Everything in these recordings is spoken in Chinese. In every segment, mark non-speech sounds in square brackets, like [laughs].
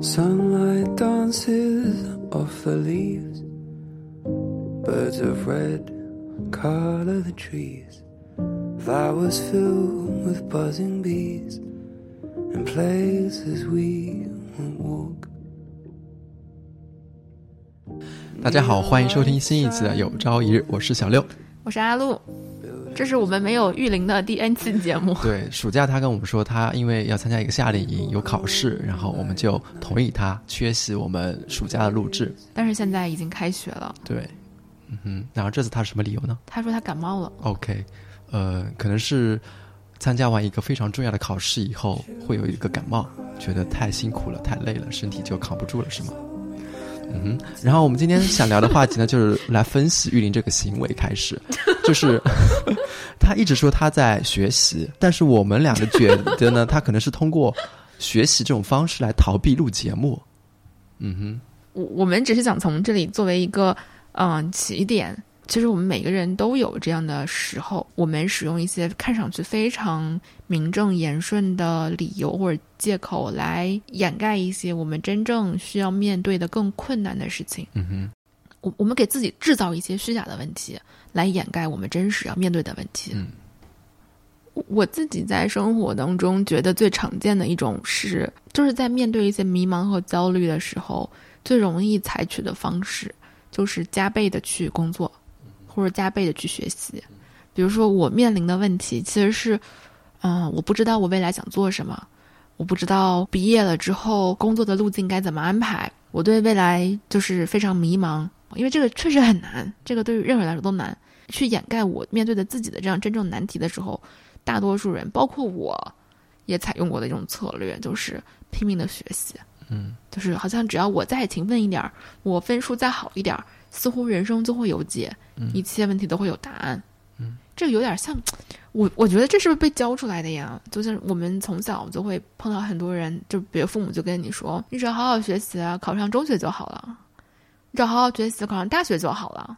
Sunlight dances off the leaves. Birds of red color the trees. Flowers fill with buzzing bees. And places we won't walk. 大家好，欢迎收听新一期的《有朝一日》，我是小六。我是阿露， 这是我们没有玉林的第 N 期 [laughs] 节目。对，暑假他跟我们说，他因为要参加一个夏令营，有考试，然后我们就同意他缺席我们暑假的录制。但是现在已经开学了，对，嗯哼，然后这次他是什么理由呢他说他感冒了。？OK，呃，可能是参加完一个非常重要的考试以后，会有一个感冒，觉得太辛苦了，太累了，身体就扛不住了，是吗？嗯，然后我们今天想聊的话题呢，就是来分析玉林这个行为开始，[laughs] 就是他一直说他在学习，但是我们两个觉得呢，他可能是通过学习这种方式来逃避录节目。嗯哼，我我们只是想从这里作为一个嗯、起点，其实我们每个人都有这样的时候，我们使用一些看上去非常名正言顺的理由或者借口来掩盖一些我们真正需要面对的更困难的事情。嗯哼，我我们给自己制造一些虚假的问题，来掩盖我们真实要面对的问题。嗯我我自己在生活当中觉得最常见的一种是，就是在面对一些迷茫和焦虑的时候，最容易采取的方式就是加倍的去工作，或者加倍的去学习。比如说，我面临的问题其实是，嗯、我不知道我未来想做什么，我不知道毕业了之后工作的路径该怎么安排，我对未来就是非常迷茫，因为这个确实很难，这个对于任何人来说都难。去掩盖我面对的自己的这样真正难题的时候，大多数人，包括我，也采用过的一种策略，就是拼命的学习。嗯，就是好像只要我再勤奋一点儿，我分数再好一点儿，似乎人生就会有解，嗯一切问题都会有答案。嗯，这个有点像，我我觉得这是不是被教出来的呀？就是我们从小就会碰到很多人，就比如父母就跟你说，你只要好好学习啊，考上中学就好了；你只要好好学习，考上大学就好了；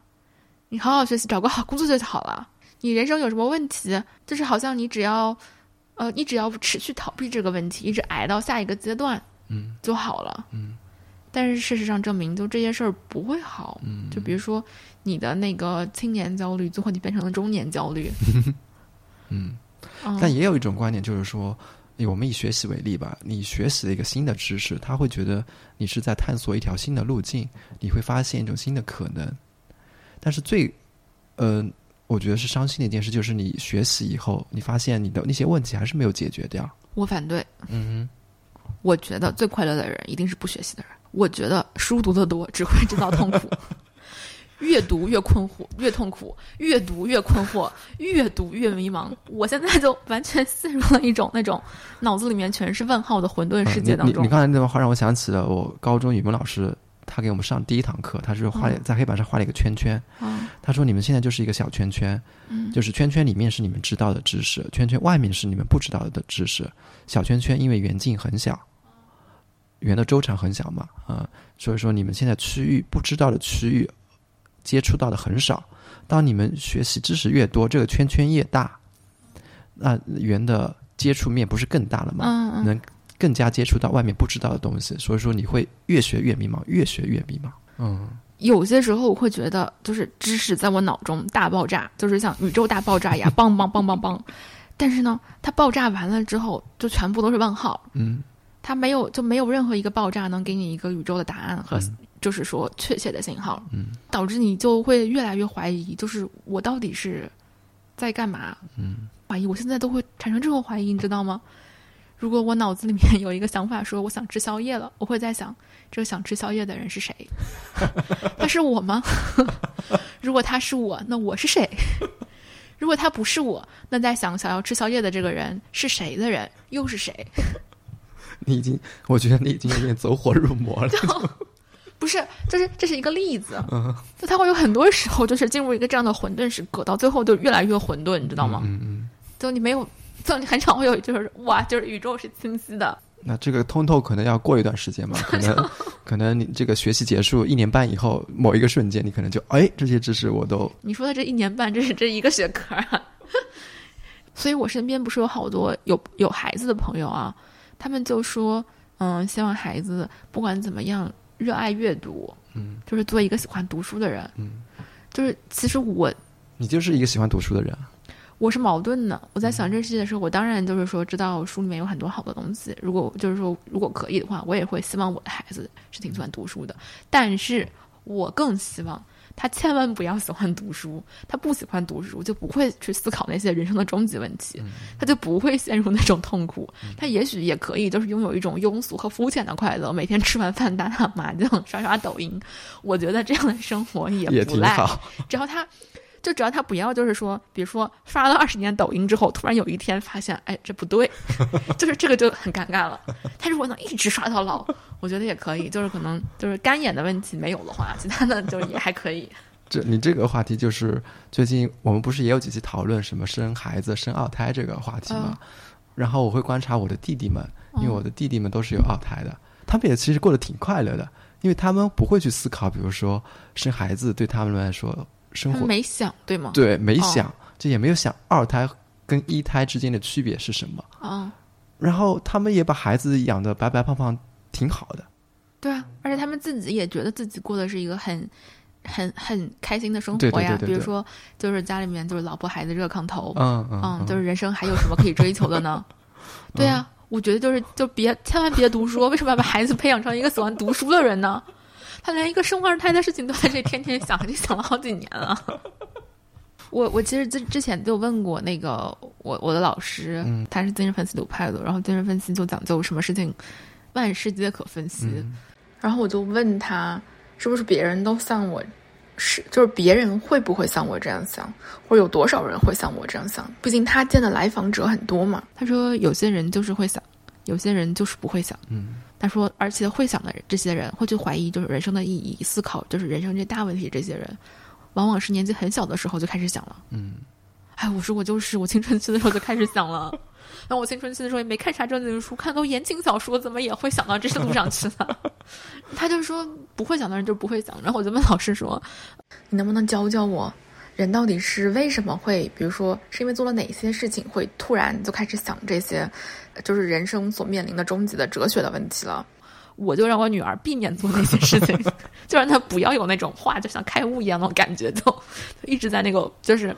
你好好学习，找个好工作就好了。你人生有什么问题，就是好像你只要，呃，你只要持续逃避这个问题，一直挨到下一个阶段，嗯就好了。嗯但是事实上证明，就这些事儿不会好。嗯，就比如说你的那个青年焦虑，最后你变成了中年焦虑。[laughs] 嗯。[laughs] 嗯但也有一种观点，就是说，以我们以学习为例吧，你学习了一个新的知识，他会觉得你是在探索一条新的路径，你会发现一种新的可能。但是最，嗯、我觉得是伤心的一件事，就是你学习以后，你发现你的那些问题还是没有解决掉。我反对，嗯我觉得最快乐的人一定是不学习的人。我觉得书读得多只会制造痛苦，[laughs] 越读越困惑，越痛苦；越读越困惑，越读越迷茫。我现在就完全陷入了一种那种脑子里面全是问号的混沌，世界当中你你你。刚才那段话让我想起了我高中语文老师，他给我们上第一堂课，他是画、嗯在黑板上画了一个圈圈，嗯他说：“你们现在就是一个小圈圈，嗯就是圈圈里面是你们知道的知识，圈圈外面是你们不知道的知识。小圈圈因为圆径很小，圆的周长很小嘛，啊、所以说你们现在区域不知道的区域接触到的很少。当你们学习知识越多，这个圈圈越大，那圆的接触面不是更大了吗？嗯嗯，能更加接触到外面不知道的东西，所以说你会越学越迷茫，越学越迷茫。嗯有些时候我会觉得，就是知识在我脑中大爆炸，就是像宇宙大爆炸一样，梆梆梆梆梆。但是呢，它爆炸完了之后，就全部都是问号，嗯它没有就没有任何一个爆炸能给你一个宇宙的答案和嗯就是说确切的信号，嗯导致你就会越来越怀疑，就是我到底是在干嘛？嗯怀疑，我现在都会产生这种怀疑，你知道吗？如果我脑子里面有一个想法说我想吃宵夜了，我会在想，这个想吃宵夜的人是谁？[laughs] 他是我吗？[laughs] 如果他是我，那我是谁？[laughs] 如果他不是我，那在想想要吃宵夜的这个人是谁的人，又是谁？你已经，我觉得你已经有点走火入魔了。[laughs] 不是，就是这是一个例子，嗯就他会有很多时候就是进入一个这样的混沌时刻，到最后就越来越混沌，你知道吗？嗯嗯。就你没有，就你很少会有就是哇，就是宇宙是清晰的，那这个通透可能要过一段时间嘛，可能 [laughs] 可能你这个学习结束一年半以后，某一个瞬间，你可能就哎，这些知识我都你说的这一年半，这是这一个学科啊。[laughs] 所以我身边不是有好多有有孩子的朋友啊，他们就说，嗯，希望孩子不管怎么样热爱阅读，嗯，就是做一个喜欢读书的人，嗯，就是其实我你就是一个喜欢读书的人啊，我是矛盾的。我在嗯想这个世界的时候，我当然就是说知道书里面有很多好的东西。如果就是说如果可以的话，我也会希望我的孩子是挺喜欢读书的。但是我更希望他千万不要喜欢读书。他不喜欢读书，就不会去思考那些人生的终极问题，他就不会陷入那种痛苦。他也许也可以就是拥有一种庸俗和肤浅的快乐，每天吃完饭打打麻将、刷刷抖音。我觉得这样的生活也也不赖。只要他，就只要他不要，就是说，比如说刷了二十年抖音之后，突然有一天发现，哎，这不对，[laughs] 就是这个就很尴尬了。他如果能一直刷到老，我觉得也可以。就是可能就是干眼的问题没有的话，其他的就也还可以。[laughs] 这你这个话题就是最近我们不是也有几期讨论什么生孩子、生二胎这个话题吗？然后我会观察我的弟弟们，因为我的弟弟们都是有二胎的，他们也其实过得挺快乐的，因为他们不会去思考，比如说生孩子对他们来说生活他们没想对吗？对没想，就也没有想二胎跟一胎之间的区别是什么，啊、然后他们也把孩子养得白白胖胖，挺好的。对啊，而且他们自己也觉得自己过的是一个很。很很开心的生活呀，对对对对对比如说，就是家里面就是老婆孩子热炕头，嗯嗯嗯，就是人生还有什么可以追求的呢？[laughs] 对啊，我觉得就是就别千万别读书，为什么要把孩子培养成一个喜欢读书的人呢？他连一个生二胎的事情都在这天天想，[laughs] 就想了好几年了。[laughs] 我我其实之之前就问过那个我我的老师，嗯他是精神分析流派的，然后精神分析就讲究什么事情万事皆可分析，嗯然后我就问他，是不是别人都像我，是就是别人会不会像我这样想，或者有多少人会像我这样想？毕竟他见的来访者很多嘛。他说有些人就是会想，有些人就是不会想。嗯他说，而且会想的人，这些人会去怀疑就是人生的意义，思考就是人生这大问题，这些人往往是年纪很小的时候就开始想了。嗯，哎，我说我就是，我青春期的时候就开始想了。那我青春期的时候也没看啥正经书，看都言情小说，怎么也会想到这些路上去呢？[laughs] 他就说不会想的人就不会想。然后我就问老师说：“你能不能教教我，人到底是为什么会，比如说是因为做了哪些事情，会突然就开始想这些，就是人生所面临的终极的哲学的问题了？”我就让我女儿避免做那些事情，[laughs] 就让她不要有那种话就像开悟一样的感觉，就就一直在那个就是。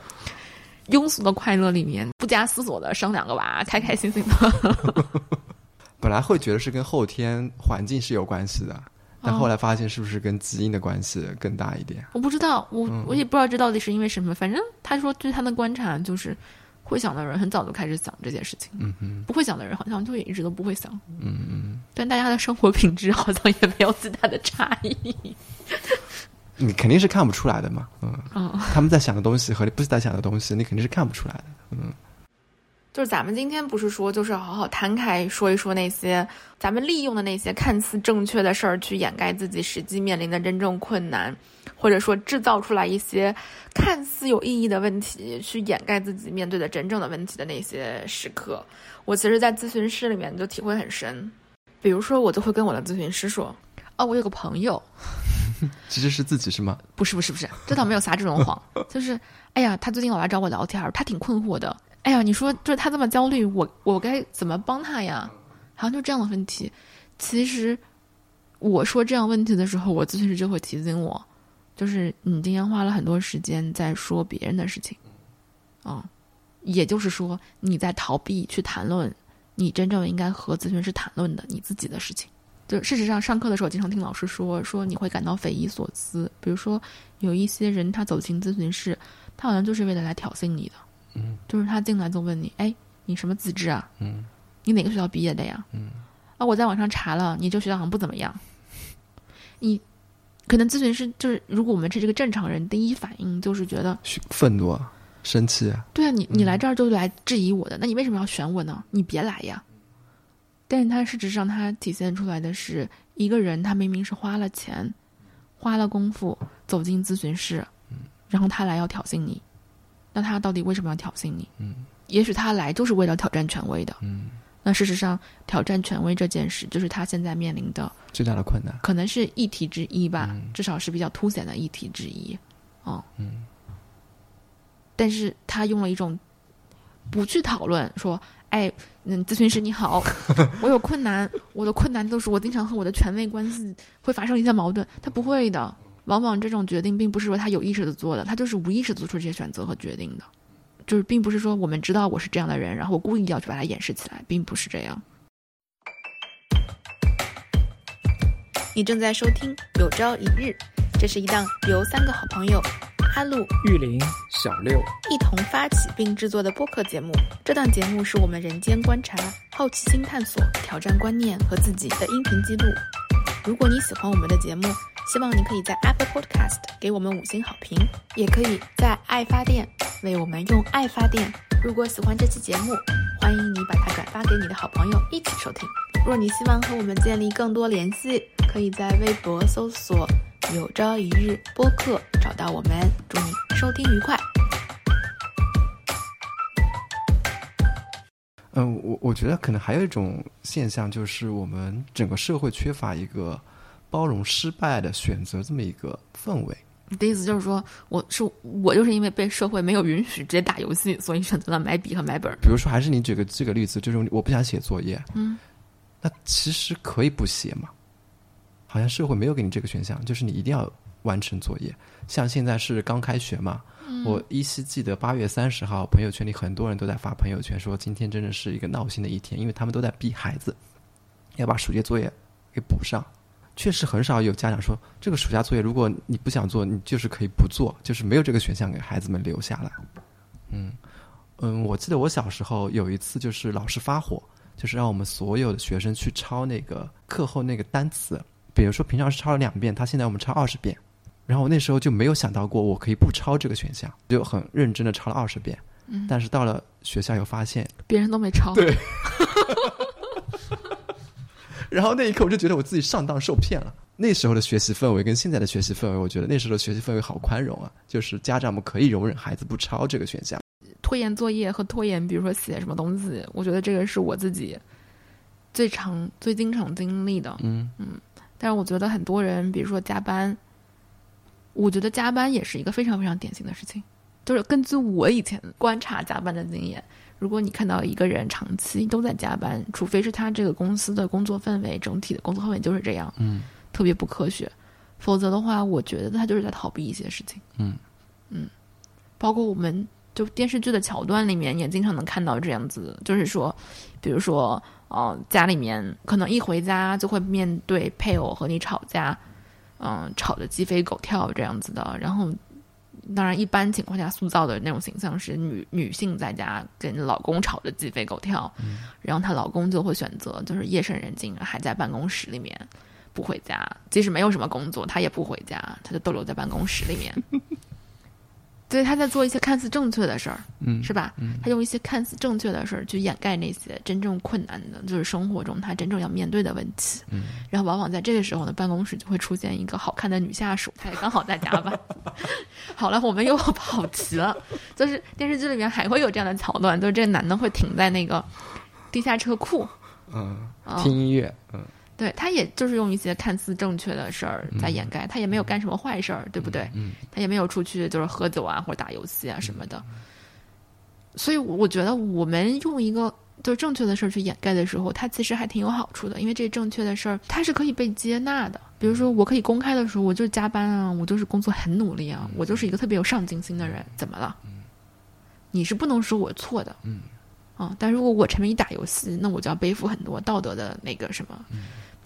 庸俗的快乐里面，不加思索的生两个娃，开开心心的。[laughs] 本来会觉得是跟后天环境是有关系的，但哦后来发现是不是跟基因的关系更大一点？我不知道，我我也不知道这到底是因为什么。反正他说，据他的观察就是，会想的人很早就开始想这件事情，嗯嗯，不会想的人好像就也一直都不会想。嗯嗯，但大家的生活品质好像也没有巨大的差异。[laughs] 你肯定是看不出来的嘛，嗯，嗯，他们在想的东西和你不是在想的东西，你肯定是看不出来的，嗯就是咱们今天不是说，就是好好摊开说一说那些咱们利用的那些看似正确的事儿，去掩盖自己实际面临的真正困难，或者说制造出来一些看似有意义的问题，去掩盖自己面对的真正的问题的那些时刻。我其实，在咨询室里面就体会很深。比如说，我就会跟我的咨询师说：“哦，我有个朋友，[laughs] 其实是自己是吗？不是不是不是，这倒没有撒这种谎，[laughs] 就是哎呀，他最近老来找我聊天，他挺困惑的。哎呀，你说就是他这么焦虑，我我该怎么帮他呀？好像就这样的问题。其实我说这样问题的时候，我咨询师就会提醒我，就是你今天花了很多时间在说别人的事情，嗯，也就是说你在逃避去谈论你真正应该和咨询师谈论的你自己的事情。就事实上，上课的时候经常听老师说，说你会感到匪夷所思。比如说，有一些人他走进咨询室，他好像就是为了来挑衅你的，嗯，就是他进来就问你，哎，你什么资质啊？嗯你哪个学校毕业的呀？嗯，啊，我在网上查了，你这学校好像不怎么样。[laughs] 你可能咨询师就是，如果我们是这个正常人，第一反应就是觉得，愤怒啊，生气啊，对啊，你你来这儿就是来质疑我的，那你为什么要选我呢？你别来呀。但是他事实上，他体现出来的是一个人，他明明是花了钱、花了功夫走进咨询室，然后他来要挑衅你，那他到底为什么要挑衅你？嗯也许他来就是为了挑战权威的。嗯，那事实上，挑战权威这件事，就是他现在面临的最大的困难，可能是议题之一吧，嗯至少是比较凸显的议题之一。哦，嗯但是他用了一种不去讨论说，哎，嗯，咨询师你好，我有困难，我的困难都是我经常和我的权威关系会发生一些矛盾。他不会的，往往这种决定并不是说他有意识的做的，他就是无意识做出这些选择和决定的，就是并不是说我们知道我是这样的人，然后我故意要去把它掩饰起来，并不是这样。你正在收听《有朝一日》，这是一档由三个好朋友哈路、玉林、小六一同发起并制作的播客节目。这档节目是我们人间观察、好奇心探索、挑战观念和自己的音频记录。如果你喜欢我们的节目，希望你可以在 Apple Podcast 给我们五星好评，也可以在爱发电为我们用爱发电。如果喜欢这期节目，欢迎你把它转发给你的好朋友一起收听。若你希望和我们建立更多联系，可以在微博搜索“有朝一日播客”找到我们。祝你收听愉快。嗯，我我觉得可能还有一种现象，就是我们整个社会缺乏一个包容失败的选择这么一个氛围。你的意思就是说，我是我就是因为被社会没有允许直接打游戏，所以选择了买笔和买本儿。比如说，还是你举个这个例子，就是我不想写作业，嗯，那其实可以不写嘛。好像社会没有给你这个选项，就是你一定要完成作业。像现在是刚开学嘛，我依稀记得八月三十号，朋友圈里很多人都在发朋友圈说，今天真的是一个闹心的一天，因为他们都在逼孩子要把暑假作业给补上。确实很少有家长说，这个暑假作业如果你不想做，你就是可以不做，就是没有这个选项给孩子们留下来。嗯嗯，我记得我小时候有一次，就是老师发火，就是让我们所有的学生去抄那个课后那个单词，比如说平常是抄了两遍，他现在我们抄二十遍，然后我那时候就没有想到过我可以不抄这个选项，就很认真的抄了二十遍。嗯但是到了学校又发现，别人都没抄。对 [laughs] [laughs] 然后那一刻我就觉得我自己上当受骗了。那时候的学习氛围跟现在的学习氛围，我觉得那时候的学习氛围好宽容啊，就是家长们可以容忍孩子不抄这个选项。拖延作业和拖延，比如说写什么东西，我觉得这个是我自己最常、最经常经历的。嗯但是我觉得很多人，比如说加班，我觉得加班也是一个非常非常典型的事情。就是根据我以前观察加班的经验，如果你看到一个人长期都在加班，除非是他这个公司的工作氛围整体的工作氛围就是这样，嗯特别不科学，否则的话，我觉得他就是在逃避一些事情。嗯嗯，包括我们就电视剧的桥段里面也经常能看到这样子，就是说，比如说，呃，家里面可能一回家就会面对配偶和你吵架，嗯、吵得鸡飞狗跳这样子的。然后，当然一般情况下塑造的那种形象是女女性在家跟老公吵得鸡飞狗跳，然后她老公就会选择就是夜深人静还在办公室里面。不回家，即使没有什么工作，她也不回家，她就逗留在办公室里面。所以他在做一些看似正确的事儿，嗯，是吧？嗯他用一些看似正确的事儿去掩盖那些真正困难的，就是生活中他真正要面对的问题。嗯然后往往在这个时候呢，办公室就会出现一个好看的女下属，她也刚好在加班。[laughs] 好了，我们又跑题了，就是电视剧里面还会有这样的桥段，就是这个男的会停在那个地下车库，嗯，啊听音乐，嗯对他也就是用一些看似正确的事儿在掩盖，他也没有干什么坏事儿，对不对？嗯他也没有出去就是喝酒啊或者打游戏啊什么的。所以我觉得我们用一个就是正确的事儿去掩盖的时候，它其实还挺有好处的，因为这正确的事儿它是可以被接纳的。比如说，我可以公开的时候，我就是加班啊，我就是工作很努力啊，我就是一个特别有上进心的人，怎么了？你是不能说我错的，嗯啊，但如果我沉迷打游戏，那我就要背负很多道德的那个什么，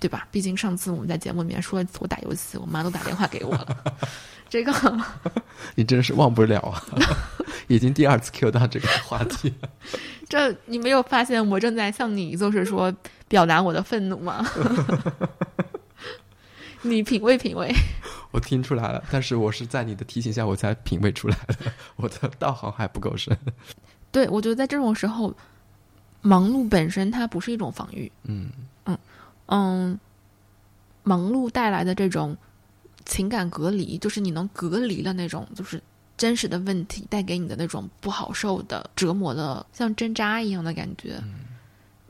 对吧？毕竟上次我们在节目里面说我打游戏，我妈都打电话给我了，[laughs] 这个 [laughs] 你真是忘不了啊，[laughs] 已经第二次 Q 到这个话题了。这你没有发现我正在向你就是说表达我的愤怒吗？你品味品味，我听出来了，但是我是在你的提醒下我才品味出来的，我的道行还不够深。对我觉得在这种时候，忙碌本身它不是一种防御，嗯嗯，忙碌带来的这种情感隔离，就是你能隔离了那种就是真实的问题带给你的那种不好受的折磨的，像针扎一样的感觉。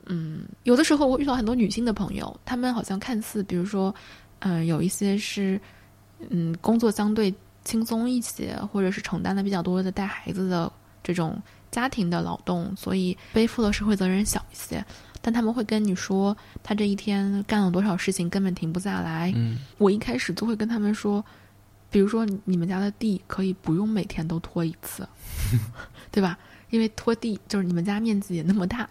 嗯，有的时候我遇到很多女性的朋友，她们好像看似，比如说，嗯、有一些是，嗯，工作相对轻松一些，或者是承担的比较多的带孩子的这种家庭的劳动，所以背负的社会责任小一些。但他们会跟你说，他这一天干了多少事情，根本停不下来。嗯我一开始就会跟他们说，比如说你们家的地可以不用每天都拖一次，[laughs] 对吧？因为拖地就是你们家面积也那么大，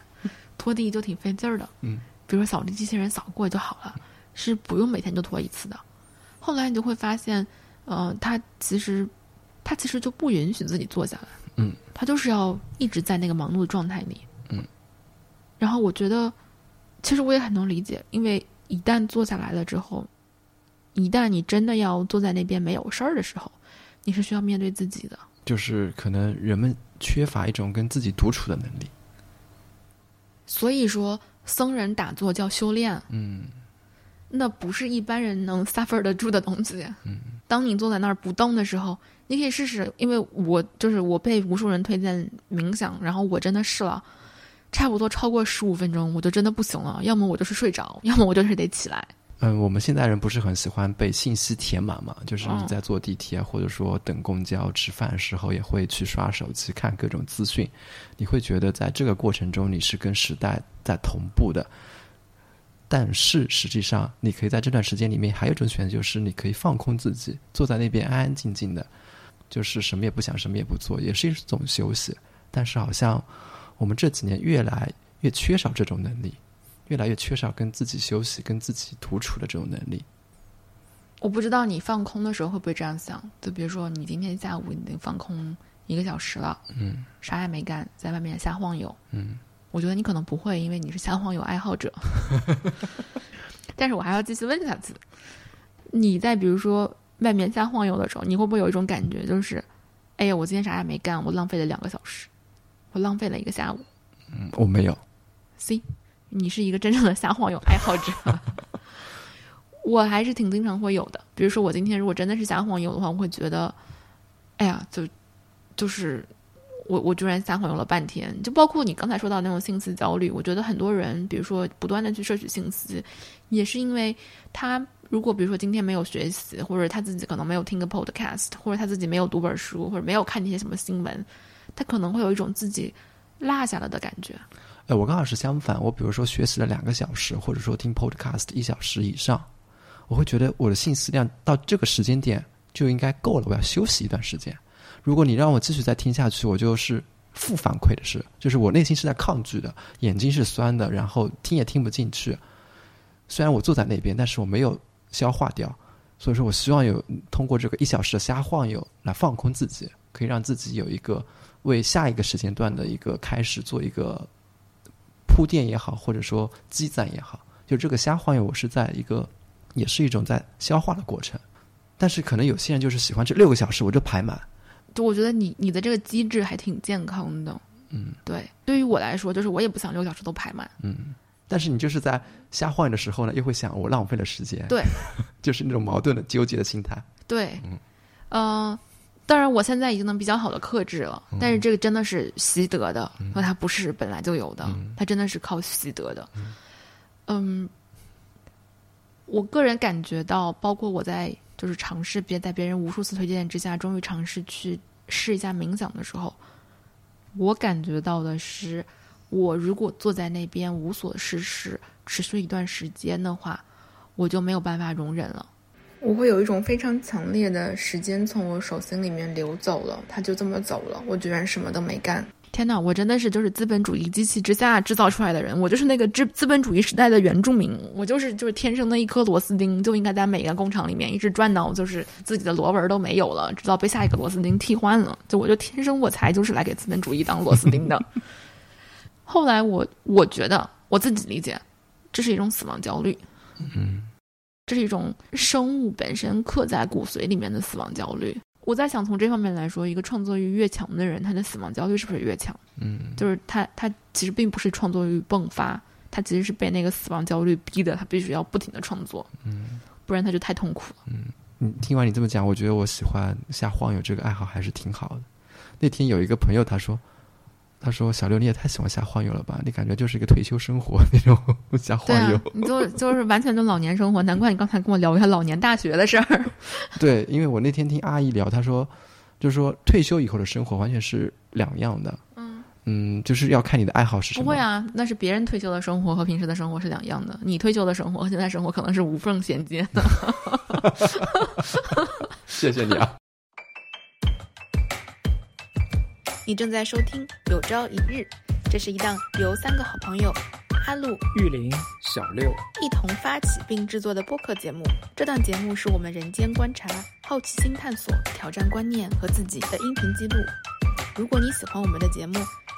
拖地就挺费劲儿的。嗯，比如说扫地机器人扫过就好了，是不用每天都拖一次的。后来你就会发现，呃，他其实他其实就不允许自己坐下来，嗯，他就是要一直在那个忙碌的状态里，嗯。然后我觉得，其实我也很能理解，因为一旦坐下来了之后，一旦你真的要坐在那边没有事儿的时候，你是需要面对自己的。就是可能人们缺乏一种跟自己独处的能力。所以说，僧人打坐叫修炼，嗯那不是一般人能 suffer 得住的东西。嗯，当你坐在那儿不动的时候，你可以试试，因为我就是我被无数人推荐冥想，然后我真的试了，差不多超过十五分钟，我就真的不行了，要么我就是睡着，要么我就是得起来。嗯，我们现代人不是很喜欢被信息填满嘛？就是你嗯在坐地铁或者说等公交、吃饭的时候，也会去刷手机看各种资讯。你会觉得在这个过程中你是跟时代在同步的，但是实际上你可以在这段时间里面还有一种选择，就是你可以放空自己，坐在那边安安静静的，就是什么也不想，什么也不做，也是一种休息。但是好像我们这几年越来越缺少这种能力。越来越缺少跟自己休息、跟自己独处的这种能力。我不知道你放空的时候会不会这样想，就比如说你今天下午已经放空一个小时了，嗯啥也没干，在外面瞎晃悠。嗯我觉得你可能不会，因为你是瞎晃悠爱好者。[laughs] 但是我还要继续问下去。你在比如说外面瞎晃悠的时候，你会不会有一种感觉，就是，哎呀，我今天啥也没干，我浪费了两个小时，我浪费了一个下午。嗯，我没有。C，你是一个真正的瞎晃悠爱好者。[laughs] 我还是挺经常会有的，比如说我今天如果真的是瞎晃悠的话，我会觉得，哎呀，就就是我我居然瞎晃悠了半天。就包括你刚才说到那种信息焦虑，我觉得很多人，比如说不断的去摄取信息，也是因为他如果比如说今天没有学习，或者他自己可能没有听个 podcast，或者他自己没有读本书，或者没有看那些什么新闻，他可能会有一种自己落下了的感觉。哎，我刚好是相反。我比如说学习了两个小时，或者说听 podcast 一小时以上，我会觉得我的信息量到这个时间点就应该够了，我要休息一段时间。如果你让我继续再听下去，我就是负反馈的是，就是我内心是在抗拒的，眼睛是酸的，然后听也听不进去。虽然我坐在那边，但是我没有消化掉，所以说我希望有通过这个一小时的瞎晃悠来放空自己，可以让自己有一个为下一个时间段的一个开始做一个铺垫也好，或者说积攒也好，就这个瞎晃悠，我是在一个也是一种在消化的过程。但是可能有些人就是喜欢这六个小时我就排满，就我觉得你你的这个机制还挺健康的。嗯对，对于我来说，就是我也不想六个小时都排满。嗯。但是你就是在瞎晃悠的时候呢，又会想我浪费了时间，对，[laughs] 就是那种矛盾的纠结的心态。对，嗯呃，当然我现在已经能比较好的克制了，嗯但是这个真的是习得的，那、它不是本来就有的，嗯它真的是靠习得的。嗯，我个人感觉到，包括我在就是尝试别在别人无数次推荐之下，终于尝试去试一下冥想的时候，我感觉到的是，我如果坐在那边无所事事，持续一段时间的话，我就没有办法容忍了。我会有一种非常强烈的时间从我手心里面流走了，它就这么走了，我居然什么都没干。天哪，我真的是就是资本主义机器之下制造出来的人，我就是那个资资本主义时代的原住民，我就是就是天生的一颗螺丝钉，就应该在每个工厂里面一直转到就是自己的螺纹都没有了，直到被下一个螺丝钉替换了。就我就天生我才就是来给资本主义当螺丝钉的。[laughs] 后来我我觉得我自己理解，这是一种死亡焦虑。嗯这是一种生物本身刻在骨髓里面的死亡焦虑。我在想，从这方面来说，一个创作欲越强的人，他的死亡焦虑是不是越强？嗯就是他，他其实并不是创作欲迸发，他其实是被那个死亡焦虑逼的，他必须要不停的创作，嗯不然他就太痛苦了。嗯。你听完你这么讲，我觉得我喜欢瞎晃悠这个爱好还是挺好的。那天有一个朋友他说。他说：“小刘，你也太喜欢瞎晃悠了吧？你感觉就是一个退休生活那种瞎晃悠。啊，你就就是完全就老年生活，难怪你刚才跟我聊一下老年大学的事儿。[laughs] 对，因为我那天听阿姨聊，她说，就是说退休以后的生活完全是两样的。嗯嗯，就是要看你的爱好是什么。不会啊，那是别人退休的生活和平时的生活是两样的。你退休的生活和现在生活可能是无缝衔接的。[laughs] 谢谢你啊。你正在收听《有朝一日》，这是一档由三个好朋友阿路、玉林、小六一同发起并制作的播客节目。这档节目是我们人间观察、好奇心探索、挑战观念和自己的音频记录。如果你喜欢我们的节目，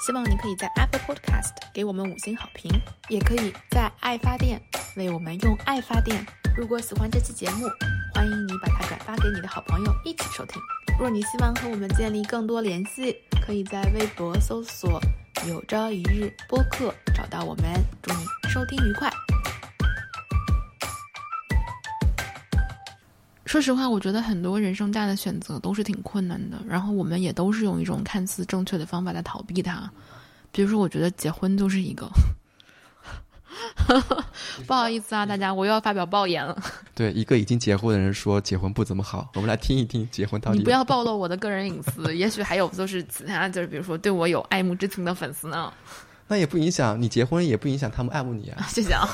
希望你可以在 Apple Podcast 给我们五星好评，也可以在爱发电为我们用爱发电。如果喜欢这期节目，欢迎你把它转发给你的好朋友一起收听。若你希望和我们建立更多联系，可以在微博搜索“有朝一日播客”找到我们。祝你收听愉快。说实话，我觉得很多人生大的选择都是挺困难的，然后我们也都是用一种看似正确的方法来逃避它。比如说，我觉得结婚就是一个。[laughs] 不好意思啊，大家，我又要发表爆言了。[laughs] 对，一个已经结婚的人说结婚不怎么好，我们来听一听结婚到底。你不要暴露我的个人隐私，也许还有就是其他，就是比如说对我有爱慕之情的粉丝呢。[laughs] 那也不影响你结婚，也不影响他们爱慕你啊。谢谢啊。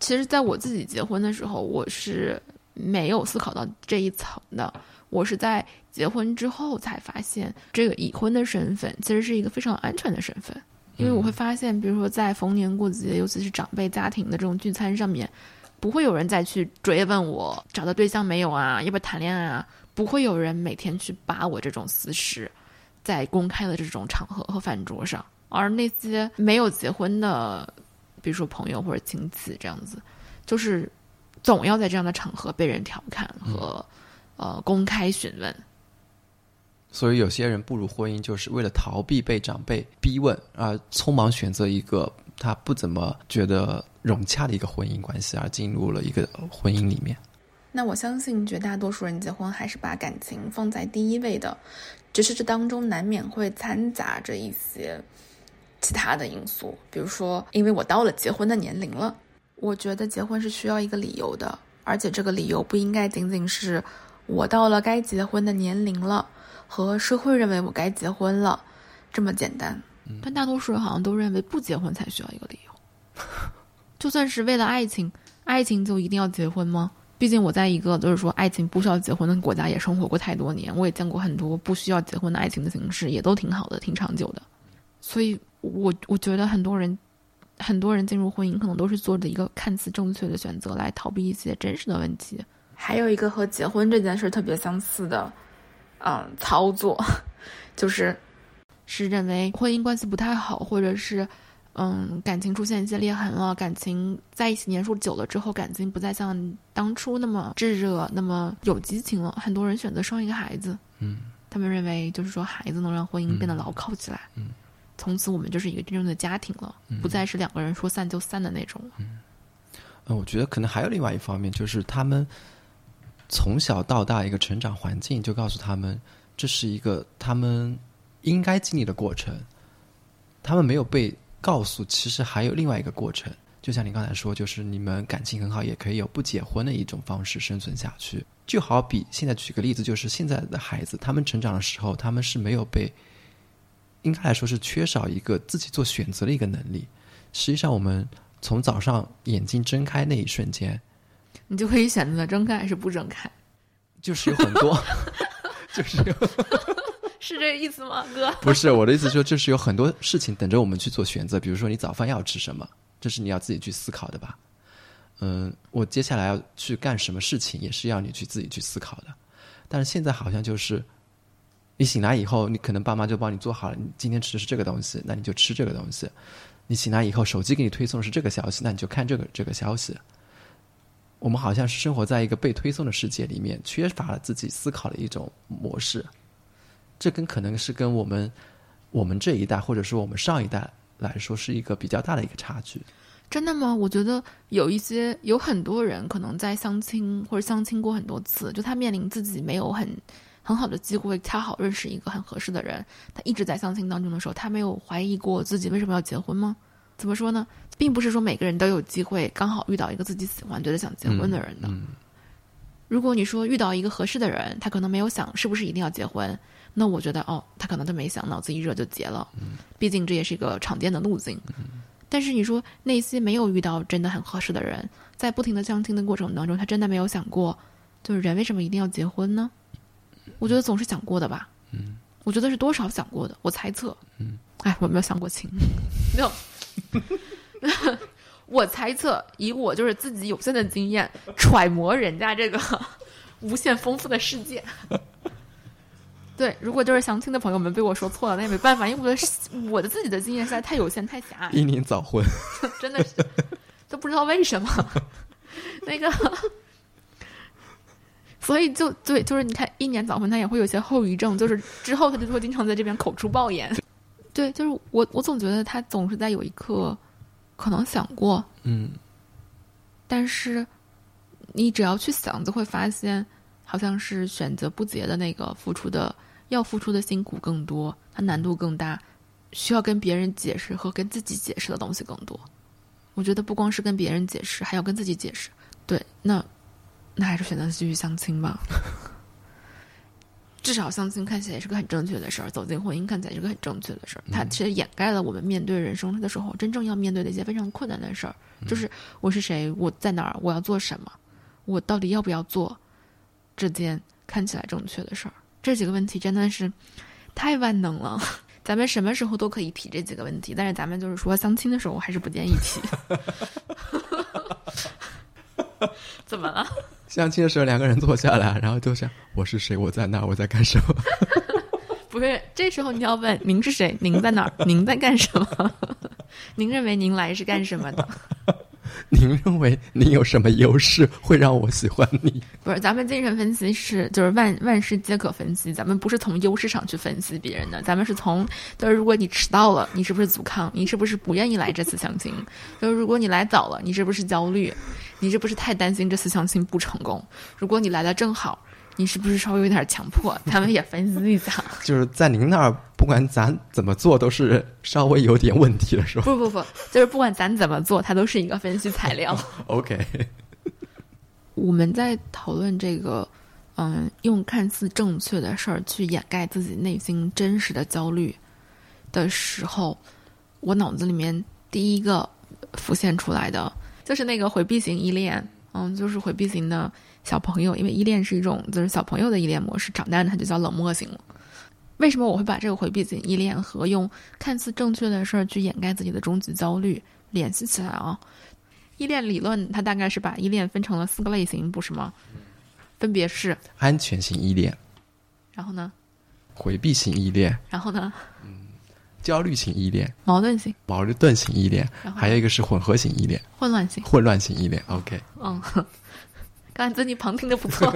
其实，在我自己结婚的时候，我是没有思考到这一层的。我是在结婚之后才发现，这个已婚的身份其实是一个非常安全的身份。因为我会发现，比如说在逢年过节，尤其是长辈家庭的这种聚餐上面，不会有人再去追问我找到对象没有啊，要不要谈恋爱啊？不会有人每天去扒我这种私事，在公开的这种场合和饭桌上。而那些没有结婚的，比如说朋友或者亲戚这样子，就是总要在这样的场合被人调侃和呃公开询问。所以有些人步入婚姻，就是为了逃避被长辈逼问，而匆忙选择一个他不怎么觉得融洽的一个婚姻关系，而进入了一个婚姻里面。那我相信绝大多数人结婚还是把感情放在第一位的，只是这当中难免会掺杂着一些其他的因素，比如说，因为我到了结婚的年龄了，我觉得结婚是需要一个理由的，而且这个理由不应该仅仅是我到了该结婚的年龄了。和社会认为我该结婚了，这么简单。但大多数人好像都认为不结婚才需要一个理由。[laughs] 就算是为了爱情，爱情就一定要结婚吗？毕竟我在一个就是说爱情不需要结婚的国家也生活过太多年，我也见过很多不需要结婚的爱情的形式，也都挺好的，挺长久的。所以，我我觉得很多人，很多人进入婚姻可能都是做着一个看似正确的选择来逃避一些真实的问题。还有一个和结婚这件事特别相似的。嗯，操作就是是认为婚姻关系不太好，或者是嗯感情出现一些裂痕了，感情在一起年数久了之后，感情不再像当初那么炙热，那么有激情了。很多人选择生一个孩子，嗯，他们认为就是说孩子能让婚姻变得牢靠起来，嗯，从此我们就是一个真正的家庭了，不再是两个人说散就散的那种。嗯，嗯，我觉得可能还有另外一方面，就是他们。从小到大，一个成长环境就告诉他们，这是一个他们应该经历的过程。他们没有被告诉，其实还有另外一个过程。就像你刚才说，就是你们感情很好，也可以有不结婚的一种方式生存下去。就好比现在举个例子，就是现在的孩子，他们成长的时候，他们是没有被，应该来说是缺少一个自己做选择的一个能力。实际上，我们从早上眼睛睁开那一瞬间。你就可以选择睁开还是不睁开，就是有很多，[laughs] 就是有，[laughs] 是这个意思吗，哥？不是我的意思，说就是有很多事情等着我们去做选择。比如说，你早饭要吃什么，这是你要自己去思考的吧？嗯，我接下来要去干什么事情，也是要你去自己去思考的。但是现在好像就是，你醒来以后，你可能爸妈就帮你做好了，你今天吃的是这个东西，那你就吃这个东西。你醒来以后，手机给你推送是这个消息，那你就看这个这个消息。我们好像是生活在一个被推送的世界里面，缺乏了自己思考的一种模式。这跟可能是跟我们我们这一代，或者说我们上一代来说，是一个比较大的一个差距。真的吗？我觉得有一些有很多人可能在相亲或者相亲过很多次，就他面临自己没有很很好的机会，恰好认识一个很合适的人，他一直在相亲当中的时候，他没有怀疑过自己为什么要结婚吗？怎么说呢？并不是说每个人都有机会刚好遇到一个自己喜欢、觉得想结婚的人的。如果你说遇到一个合适的人，他可能没有想是不是一定要结婚，那我觉得哦，他可能都没想，脑子一热就结了。毕竟这也是一个常见的路径。但是你说那些没有遇到真的很合适的人，在不停的相亲的过程当中，他真的没有想过，就是人为什么一定要结婚呢？我觉得总是想过的吧。嗯，我觉得是多少想过的，我猜测。嗯，哎，我没有相过亲，[laughs] 没有。[laughs] 我猜测，以我就是自己有限的经验，揣摩人家这个无限丰富的世界。对，如果就是相亲的朋友们被我说错了，那也没办法，因为我的我的自己的经验实在太有限、太狭隘，英年早婚，[laughs] 真的是都不知道为什么。[laughs] 那个，所以就对，就是你看，一年早婚，他也会有些后遗症，就是之后他就会经常在这边口出暴言。对，就是我，我总觉得他总是在有一刻可能想过，嗯但是你只要去想，就会发现，好像是选择不结的那个付出的要付出的辛苦更多，它难度更大，需要跟别人解释和跟自己解释的东西更多。我觉得不光是跟别人解释，还要跟自己解释。对，那那还是选择继续相亲吧。至少相亲看起来是个很正确的事儿，走进婚姻看起来是个很正确的事儿。它其实掩盖了我们面对人生的时候真正要面对的一些非常困难的事儿，就是我是谁，我在哪儿，我要做什么，我到底要不要做这件看起来正确的事儿？这几个问题真的是太万能了。[laughs] 咱们什么时候都可以提这几个问题，但是咱们就是说相亲的时候，我还是不建议提。[laughs] [laughs] 怎么了？相亲的时候两个人坐下来，然后就想我是谁，我在哪，我在干什么？[laughs] 不是，这时候你要问您是谁，您在哪儿，您在干什么？[laughs] 您认为您来是干什么的？您认为您有什么优势会让我喜欢你？不是，咱们精神分析是就是万万事皆可分析，咱们不是从优势上去分析别人的，咱们是从就是如果你迟到了，你是不是阻抗？你是不是不愿意来这次相亲？就是如果你来早了，你是不是焦虑？你是不是太担心这次相亲不成功？如果你来的正好，你是不是稍微有点强迫？[laughs] 他们也分析一下。就是在您那儿，不管咱怎么做，都是稍微有点问题了，是吧不不不，就是不管咱怎么做，它都是一个分析材料。[laughs] OK，我们在讨论这个，嗯，用看似正确的事儿去掩盖自己内心真实的焦虑的时候，我脑子里面第一个浮现出来的就是那个回避型依恋，嗯，就是回避型的小朋友，因为依恋是一种就是小朋友的依恋模式，长大了它就叫冷漠型了。为什么我会把这个回避型依恋和用看似正确的事儿去掩盖自己的终极焦虑联系起来啊？依恋理论它大概是把依恋分成了四个类型，不是吗？分别是，安全型依恋、然后呢，回避型依恋、然后呢，嗯焦虑型依恋、矛盾型，矛盾型依恋，还有一个是混合型依恋、混乱型。混乱型依恋。OK，嗯，刚才自己旁听的不错，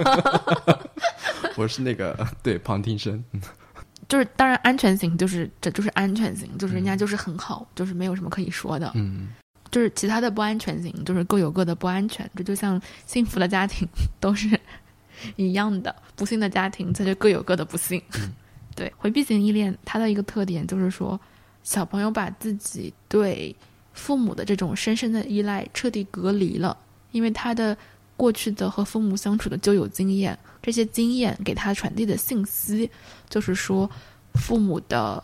[laughs] 我是那个 [laughs] 对旁听生。[laughs] 就是当然安全型就是这就是安全型，就是人家就是很好，就是没有什么可以说的。嗯就是其他的不安全型，就是各有各的不安全。这就像幸福的家庭都是一样的，不幸的家庭它就各有各的不幸。对，回避型依恋它的一个特点就是说，小朋友把自己对父母的这种深深的依赖彻底隔离了，因为他的过去的和父母相处的旧有经验，这些经验给他传递的信息就是说，父母的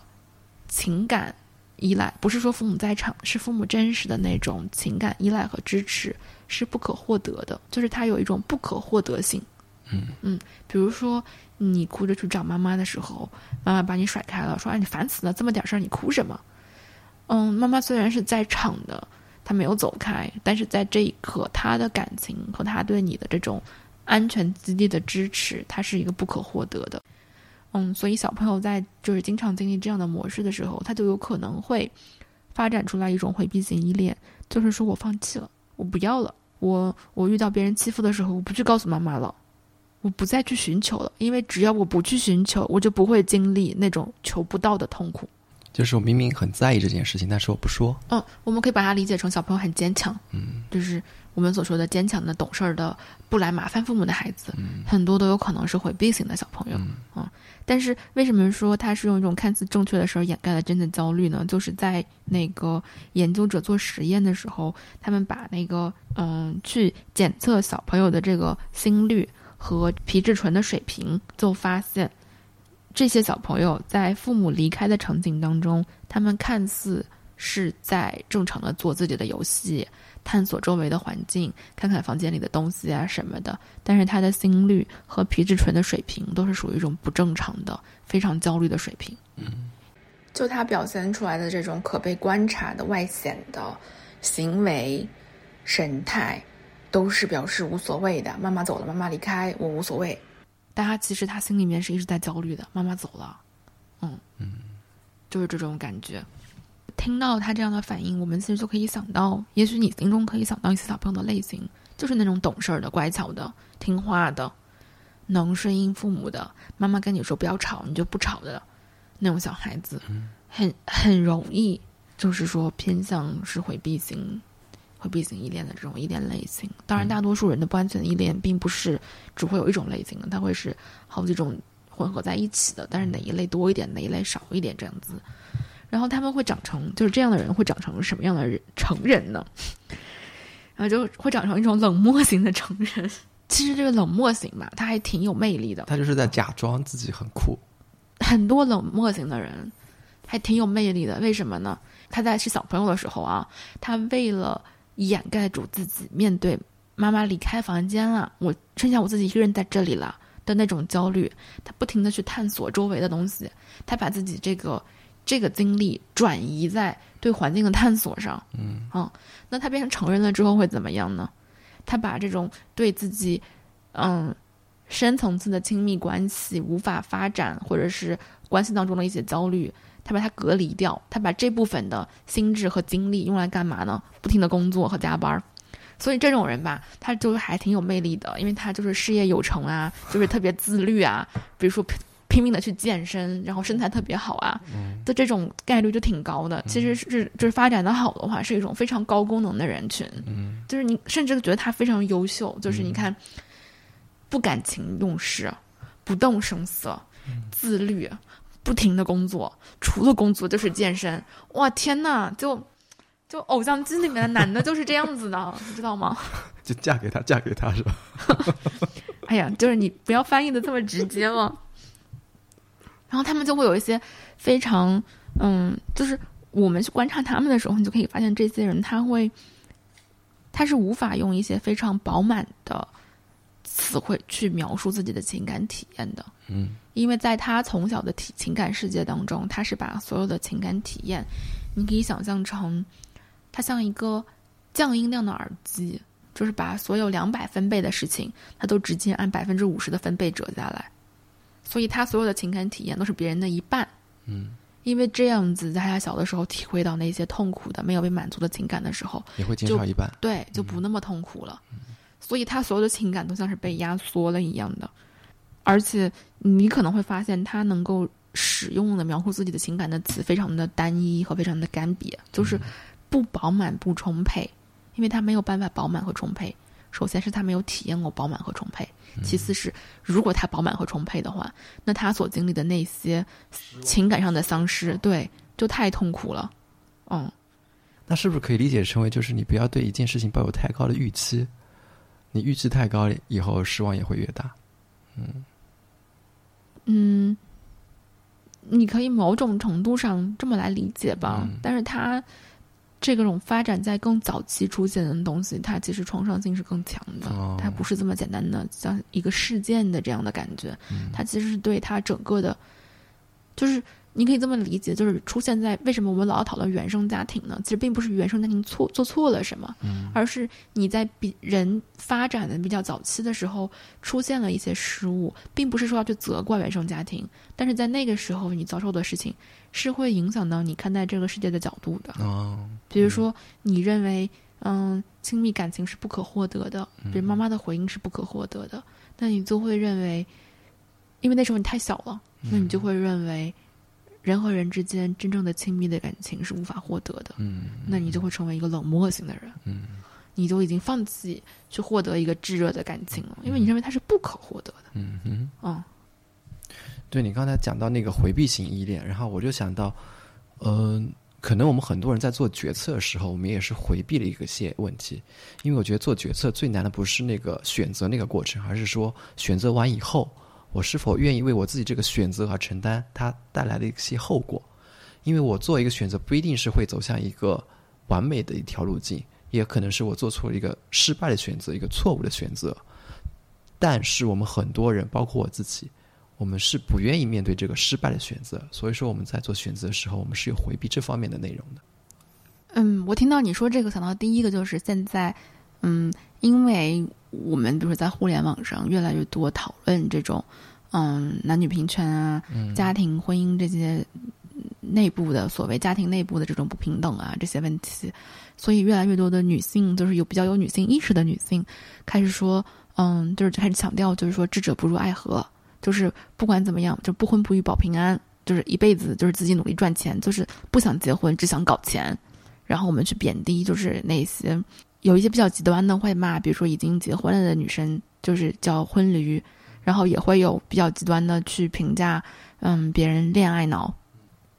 情感依赖，不是说父母在场，是父母真实的那种情感依赖和支持是不可获得的，就是它有一种不可获得性。嗯嗯，比如说你哭着去找妈妈的时候，妈妈把你甩开了，说：“哎，你烦死了，这么点事儿你哭什么？”嗯，妈妈虽然是在场的，他没有走开，但是在这一刻，他的感情和他对你的这种安全基地的支持，它是一个不可获得的。嗯，所以小朋友在就是经常经历这样的模式的时候，他就有可能会发展出来一种回避型依恋，就是说我放弃了，我不要了，我我遇到别人欺负的时候，我不去告诉妈妈了，我不再去寻求了，因为只要我不去寻求，我就不会经历那种求不到的痛苦。就是我明明很在意这件事情，但是我不说。嗯，我们可以把它理解成小朋友很坚强，嗯就是我们所说的坚强的、懂事儿的、不来麻烦父母的孩子，嗯很多都有可能是回避型的小朋友。嗯但是为什么说他是用一种看似正确的事儿掩盖了真的焦虑呢？就是在那个研究者做实验的时候，他们把那个嗯去检测小朋友的这个心率和皮质醇的水平，就发现这些小朋友在父母离开的场景当中，他们看似是在正常的做自己的游戏，探索周围的环境，看看房间里的东西啊什么的，但是他的心率和皮质醇的水平都是属于一种不正常的、非常焦虑的水平。嗯，就他表现出来的这种可被观察的外显的行为、神态，都是表示无所谓的。妈妈走了，妈妈离开，我无所谓。但他其实他心里面是一直在焦虑的。妈妈走了，嗯嗯，就是这种感觉。听到他这样的反应，我们其实就可以想到，也许你心中可以想到一些小朋友的类型，就是那种懂事儿的、乖巧的、听话的、能顺应父母的。妈妈跟你说不要吵，你就不吵的那种小孩子，很很容易，就是说偏向是回避型、回避型依恋的这种依恋类型。当然，大多数人的不安全依恋并不是只会有一种类型的，它会是好几种混合在一起的。但是哪一类多一点，哪一类少一点，这样子。然后他们会长成，就是这样的人会长成什么样的人成人呢？然 [laughs] 后就会长成一种冷漠型的成人。其实这个冷漠型吧，他还挺有魅力的。他就是在假装自己很酷。很多冷漠型的人还挺有魅力的，为什么呢？他在是小朋友的时候啊，他为了掩盖住自己面对妈妈离开房间了，我剩下我自己一个人在这里了的那种焦虑，他不停的去探索周围的东西，他把自己这个。这个精力转移在对环境的探索上，嗯，啊，那他变成成人了之后会怎么样呢？他把这种对自己，嗯，深层次的亲密关系无法发展，或者是关系当中的一些焦虑，他把它隔离掉，他把这部分的心智和精力用来干嘛呢？不停的工作和加班所以这种人吧，他就是还挺有魅力的，因为他就是事业有成啊，就是特别自律啊，比如说。拼命的去健身，然后身材特别好啊，的这种概率就挺高的。其实是就是发展的好的话，是一种非常高功能的人群。嗯，就是你甚至觉得他非常优秀。就是你看，不感情用事，不动声色，自律，不停的工作，除了工作就是健身。哇天呐，就就偶像剧里面的男的就是这样子的，[laughs] 你知道吗？[laughs] 就嫁给他，嫁给他是吧？[laughs] 哎呀，就是你不要翻译的这么直接嘛。然后他们就会有一些非常，嗯，就是我们去观察他们的时候，你就可以发现这些人他会，他是无法用一些非常饱满的词汇去描述自己的情感体验的。嗯，因为在他从小的体情感世界当中，他是把所有的情感体验，你可以想象成，他像一个降音量的耳机，就是把所有两百分贝的事情，他都直接按百分之五十的分贝折下来。所以他所有的情感体验都是别人的一半，嗯，因为这样子，在他小的时候体会到那些痛苦的、没有被满足的情感的时候，也会减少一半，对，就不那么痛苦了。所以他所有的情感都像是被压缩了一样的，而且你可能会发现，他能够使用的描述自己的情感的词非常的单一和非常的干瘪，就是不饱满、不充沛，因为他没有办法饱满和充沛。首先是他没有体验过饱满和充沛，其次是如果他饱满和充沛的话，那他所经历的那些情感上的丧失，对，就太痛苦了。嗯，那是不是可以理解成为就是你不要对一件事情抱有太高的预期，你预期太高，以后失望也会越大。嗯嗯，你可以某种程度上这么来理解吧，但是它。这个种发展在更早期出现的东西，它其实创伤性是更强的，它不是这么简单的像一个事件的这样的感觉，它其实是对它整个的，就是。你可以这么理解，就是出现在为什么我们老要讨论原生家庭呢？其实并不是原生家庭错做错了什么，而是你在比人发展的比较早期的时候出现了一些失误，并不是说要去责怪原生家庭，但是在那个时候你遭受的事情是会影响到你看待这个世界的角度的。哦，比如说你认为嗯亲密感情是不可获得的，比如妈妈的回应是不可获得的，那你就会认为，因为那时候你太小了，那你就会认为。人和人之间真正的亲密的感情是无法获得的，嗯，那你就会成为一个冷漠型的人，嗯，你就已经放弃去获得一个炙热的感情了，因为你认为它是不可获得的，嗯嗯，嗯，对你刚才讲到那个回避型依恋，然后我就想到，嗯，可能我们很多人在做决策的时候，我们也是回避了一个些问题，因为我觉得做决策最难的不是那个选择那个过程，而是说选择完以后，我是否愿意为我自己这个选择而承担它带来的一些后果。因为我做一个选择，不一定是会走向一个完美的一条路径，也可能是我做错了一个失败的选择，一个错误的选择。但是我们很多人，包括我自己，我们是不愿意面对这个失败的选择，所以说我们在做选择的时候，我们是有回避这方面的内容的。嗯，我听到你说这个，想到第一个就是现在，嗯，因为我们比如说在互联网上越来越多讨论这种，嗯，男女平权啊，家庭婚姻这些内部的所谓家庭内部的这种不平等啊这些问题，所以越来越多的女性，就是有比较有女性意识的女性，开始说，嗯，就是开始强调，就是说智者不入爱河，就是不管怎么样，就不婚不育保平安，就是一辈子就是自己努力赚钱，就是不想结婚，只想搞钱。然后我们去贬低，就是那些有一些比较极端的会骂，比如说已经结婚了的女生，就是叫婚驴，然后也会有比较极端的去评价，嗯，别人恋爱脑。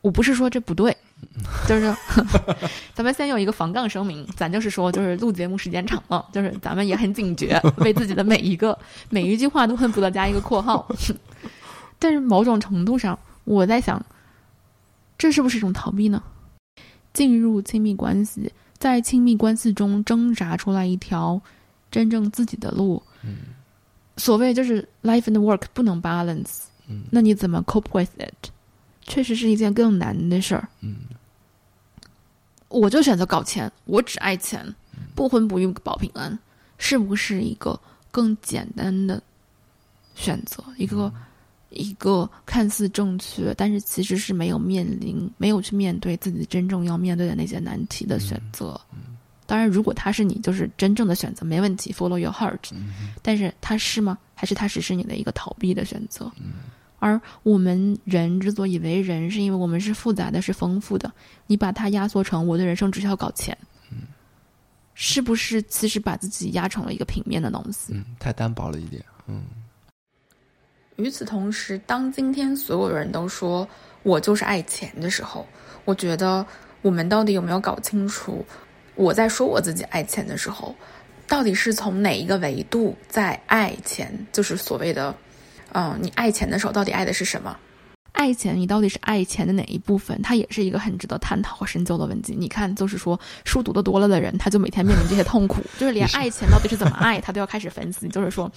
我不是说这不对，[laughs] 就是咱们先有一个防杠声明，咱就是说，就是录节目时间长了，就是咱们也很警觉，为自己的每一个 [laughs] 每一句话都恨不得加一个括号。[laughs] 但是某种程度上，我在想，这是不是一种逃避呢？进入亲密关系，在亲密关系中挣扎出来一条真正自己的路。所谓就是 life and work 不能 balance，那你怎么 cope with it？确实是一件更难的事儿。嗯我就选择搞钱，我只爱钱，不婚不育保平安，是不是一个更简单的选择？一个、一个看似正确，但是其实是没有面临、没有去面对自己真正要面对的那些难题的选择。当然，如果他是你就是真正的选择，没问题，follow your heart。但是他是吗？还是他只是你的一个逃避的选择？而我们人之所以为人，是因为我们是复杂的，是丰富的。你把它压缩成我的人生只需要搞钱，是不是其实把自己压成了一个平面的东西？嗯，太单薄了一点。嗯与此同时，当今天所有人都说我就是爱钱的时候，我觉得我们到底有没有搞清楚，我在说我自己爱钱的时候，到底是从哪一个维度在爱钱？就是所谓的，嗯，你爱钱的时候，到底爱的是什么？爱钱，你到底是爱钱的哪一部分？它也是一个很值得探讨和深究的问题。你看，就是说书读的多了的人，他就每天面临这些痛苦，[laughs] 就是连爱钱到底是怎么爱，他都要开始分析。就是说，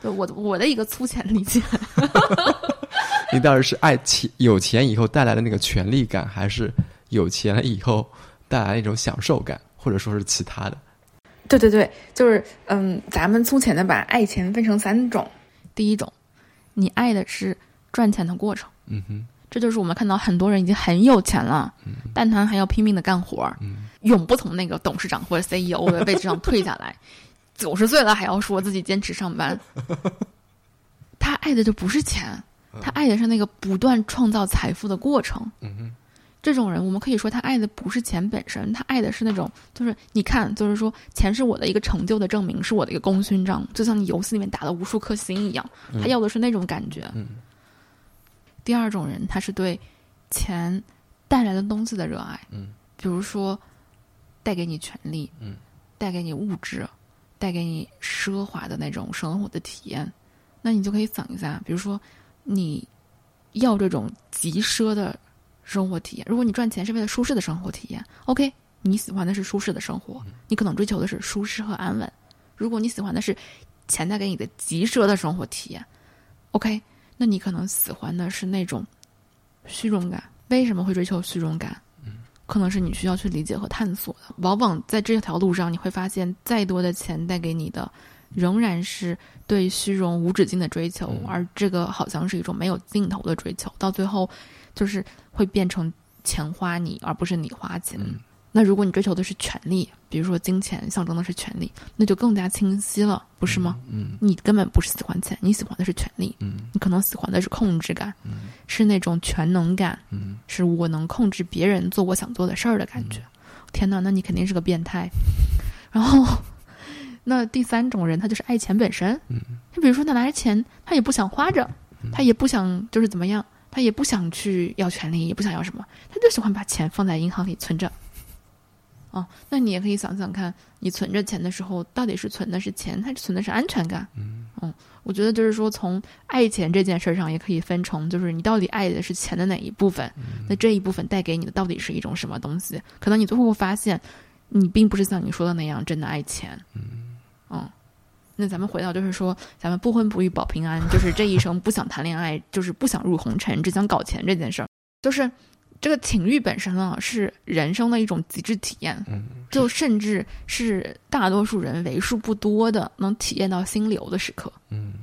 对我我的一个粗浅理解，[laughs] 你到底是爱钱有钱以后带来的那个权利感，还是有钱了以后带来一种享受感，或者说是其他的？对对对，就是嗯，咱们粗浅的把爱钱分成三种。第一种，你爱的是赚钱的过程，嗯哼，这就是我们看到很多人已经很有钱了，但他还要拼命的干活永不从那个董事长或者 CEO 的位置上退下来。[laughs] 九十岁了还要说自己坚持上班，他爱的就不是钱，他爱的是那个不断创造财富的过程。嗯哼，这种人，我们可以说他爱的不是钱本身，他爱的是那种，就是你看，就是说钱是我的一个成就的证明，是我的一个功勋章，就像你游戏里面打了无数颗星一样，他要的是那种感觉。嗯第二种人，他是对钱带来的东西的热爱，嗯。比如说带给你权利，嗯，带给你物质，带给你奢华的那种生活的体验，那你就可以想一下，比如说你要这种极奢的生活体验，如果你赚钱是为了舒适的生活体验，OK，你喜欢的是舒适的生活，你可能追求的是舒适和安稳。如果你喜欢的是钱带给你的极奢的生活体验，OK，那你可能喜欢的是那种虚荣感。为什么会追求虚荣感？可能是你需要去理解和探索的。往往在这条路上，你会发现，再多的钱带给你的，仍然是对虚荣无止境的追求，嗯而这个好像是一种没有尽头的追求，到最后就是会变成钱花你，而不是你花钱。嗯那如果你追求的是权利，比如说金钱象征的是权利，那就更加清晰了，不是吗？嗯你根本不是喜欢钱，你喜欢的是权利，嗯你可能喜欢的是控制感，嗯是那种全能感，嗯是我能控制别人做我想做的事儿的感觉。天哪，那你肯定是个变态。[laughs] 然后，那第三种人，他就是爱钱本身。嗯就比如说，他拿着钱，他也不想花着，他也不想就是怎么样，他也不想去要权利，也不想要什么，他就喜欢把钱放在银行里存着。哦，那你也可以想想看，你存着钱的时候，到底是存的是钱，还是存的是安全感？嗯嗯，我觉得就是说，从爱钱这件事上，也可以分成，就是你到底爱的是钱的哪一部分？那这一部分带给你的到底是一种什么东西？可能你最后会发现，你并不是像你说的那样真的爱钱。嗯嗯，那咱们回到就是说，咱们不婚不育保平安，就是这一生不想谈恋爱，就是不想入红尘，只想搞钱这件事儿，就是这个情欲本身呢，是人生的一种极致体验，嗯，就甚至是大多数人为数不多的能体验到心流的时刻。嗯。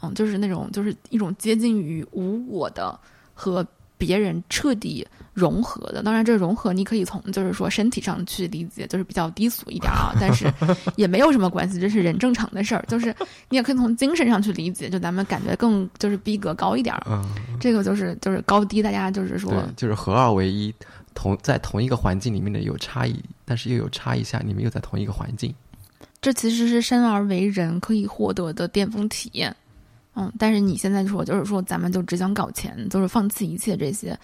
嗯，就是那种就是一种接近于无我的和别人彻底融合的。当然，这融合你可以从就是说身体上去理解，就是比较低俗一点啊，但是 [laughs] 也没有什么关系，这是人正常的事儿。就是你也可以从精神上去理解，就咱们感觉更就是逼格高一点儿。嗯，这个就是就是高低，大家就是说，就是合二为一，同在同一个环境里面的有差异，但是又有差异下，你们又在同一个环境。这其实是生而为人可以获得的巅峰体验。嗯，但是你现在说，就是说，咱们就只想搞钱，就是放弃一切这些。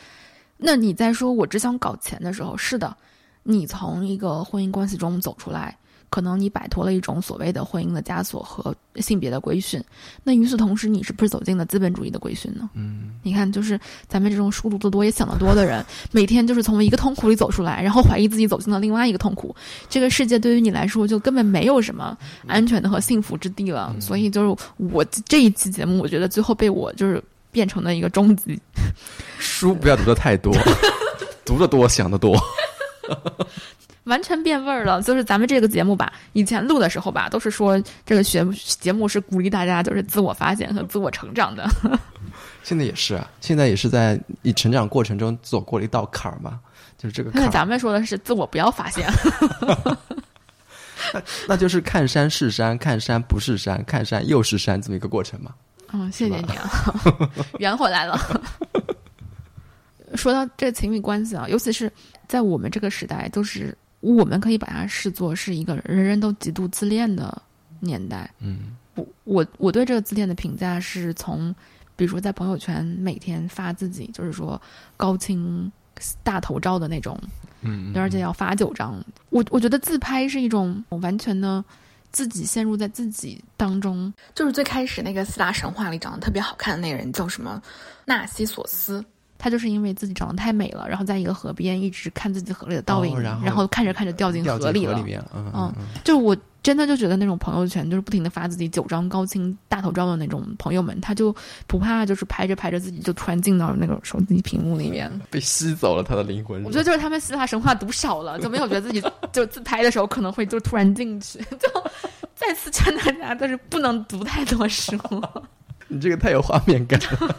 那你在说我只想搞钱的时候，是的，你从一个婚姻关系中走出来，可能你摆脱了一种所谓的婚姻的枷锁和性别的规训。那与此同时，你是不是走进了资本主义的规训呢？嗯你看，就是咱们这种书读得多也想得多的人，每天就是从一个痛苦里走出来，然后怀疑自己走进了另外一个痛苦。这个世界对于你来说就根本没有什么安全的和幸福之地了。嗯所以就是我这一期节目，我觉得最后被我就是变成了一个终极，书不要读的太多，[laughs] 读的多想的多。完全变味儿了。就是咱们这个节目吧，以前录的时候吧，都是说这个学节目是鼓励大家就是自我发现和自我成长的。现在也是啊，现在也是在你成长过程中走过了一道坎儿嘛，就是这个那咱们说的是自我不要发现。[laughs] 那就是看山是山，看山不是山，看山又是山这么一个过程嘛。嗯，谢谢你啊，[laughs] 圆回来了。[laughs] 说到这情侣关系啊，尤其是在我们这个时代，就是我们可以把它视作是一个人人都极度自恋的年代。嗯我我我对这个自恋的评价是从，比如说在朋友圈每天发自己就是说高清大头照的那种嗯，而且要发九张。我我觉得自拍是一种完全的自己陷入在自己当中。就是最开始那个四大神话里长得特别好看的那个人叫什么纳西索斯。他就是因为自己长得太美了，然后在一个河边一直看自己河里的倒影，哦然后看着看着掉进河里了。里面，嗯嗯嗯就我真的就觉得那种朋友圈，就是不停的发自己九张高清大头照的那种朋友们，他就不怕就是拍着拍着自己就突然进到那个手机屏幕里面。被吸走了他的灵魂。我觉得就是他们希腊神话读少了，就没有觉得自己就自拍的时候可能会就突然进去，就再次劝大家就是不能读太多书。[laughs] 你这个太有画面感了。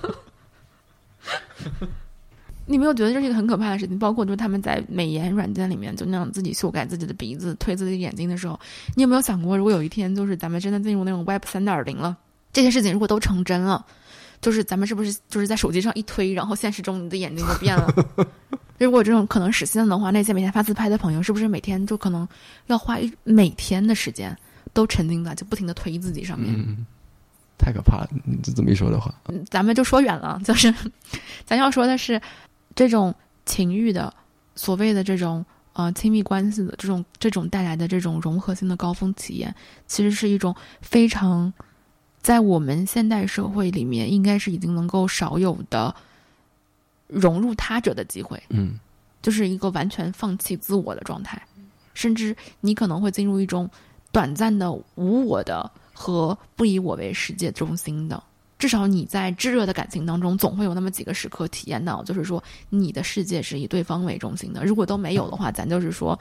[laughs] 你没有觉得这是一个很可怕的事情？包括就是他们在美颜软件里面就那样自己修改自己的鼻子、推自己的眼睛的时候，你有没有想过，如果有一天就是咱们真的进入那种 Web 三点零了，这些事情如果都成真了，就是咱们是不是就是在手机上一推，然后现实中你的眼睛就变了？[laughs] 如果这种可能实现的话，那些每天发自拍的朋友，是不是每天就可能要花一每天的时间都沉浸在就不停的推自己上面？嗯，太可怕了。你这么一说的话，嗯咱们就说远了，[laughs] 就是咱要说的是这种情欲的所谓的这种呃亲密关系的这种这种带来的这种融合性的高峰体验，其实是一种非常在我们现代社会里面应该是已经能够少有的融入他者的机会，嗯就是一个完全放弃自我的状态，甚至你可能会进入一种短暂的无我的和不以我为世界中心的。至少你在炙热的感情当中，总会有那么几个时刻体验到，就是说你的世界是以对方为中心的。如果都没有的话，咱就是说，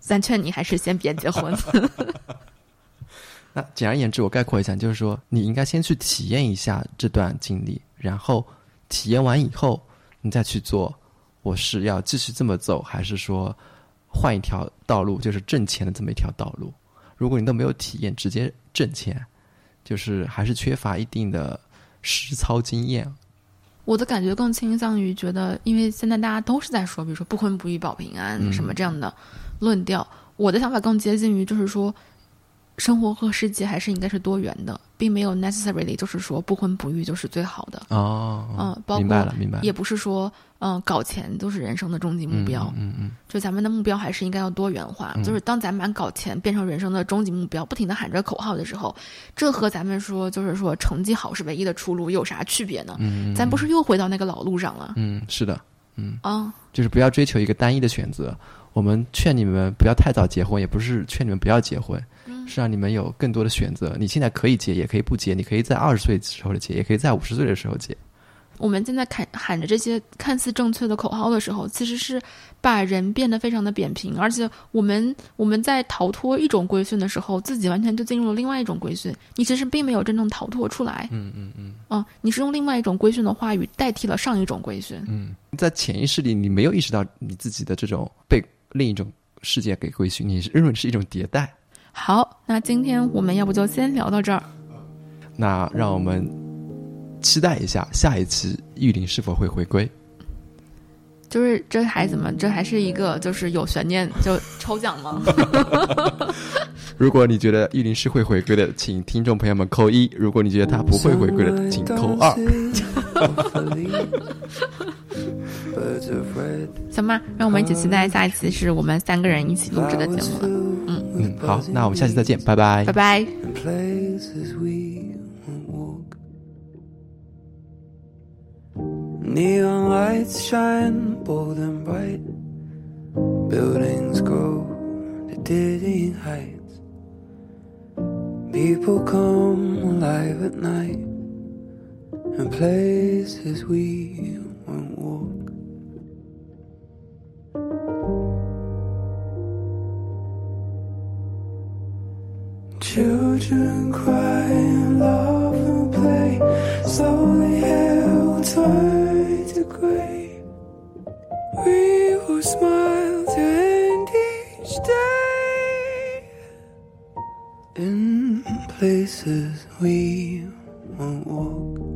咱劝你还是先别结婚。那简而言之，我概括一下，就是说，你应该先去体验一下这段经历，然后体验完以后，你再去做，我是要继续这么走，还是说换一条道路，就是挣钱的这么一条道路？如果你都没有体验，直接挣钱，就是还是缺乏一定的实操经验。我的感觉更倾向于觉得，因为现在大家都是在说，比如说不婚不育保平安嗯什么这样的论调。我的想法更接近于，就是说，生活和世界还是应该是多元的，并没有 necessarily 就是说不婚不育就是最好的。哦，嗯，包明白括了明白了，也不是说嗯搞钱都是人生的终极目标。嗯嗯就咱们的目标还是应该要多元化。嗯就是当咱们把搞钱变成人生的终极目标，不停的喊着口号的时候，这和咱们说就是说成绩好是唯一的出路有啥区别呢？嗯嗯，咱不是又回到那个老路上了？嗯是的，嗯，啊，就是不要追求一个单一的选择。我们劝你们不要太早结婚，也不是劝你们不要结婚，嗯是让你们有更多的选择。你现在可以结，也可以不结，你可以在二十岁的时候结，也可以在五十岁的时候结。我们现在喊喊着这些看似正确的口号的时候，其实是把人变得非常的扁平，而且我们我们在逃脱一种规训的时候，自己完全就进入了另外一种规训。你其实并没有真正逃脱出来，嗯嗯嗯。嗯，你是用另外一种规训的话语代替了上一种规训。嗯，在潜意识里，你没有意识到你自己的这种被另一种世界给规训，你是认为是一种迭代。好，那今天我们要不就先聊到这儿。那让我们期待一下下一期玉林是否会回归。就是这还怎么？这还是一个就是有悬念就抽奖吗？[laughs] 如果你觉得玉林是会回归的，请听众朋友们扣一；如果你觉得他不会回归的，请扣二。[laughs] 行吧，让我们一起期待下一期是我们三个人一起录制的节目了。filled 嗯，好，那我们下期再见，拜拜拜。拜。Neon lights shine bold and bright. Buildings grow to dizzying heights. People come alive at night. And places we won't walk. Children cry and laugh and play, slowly held tight We will smile to end each day in places we won't walk.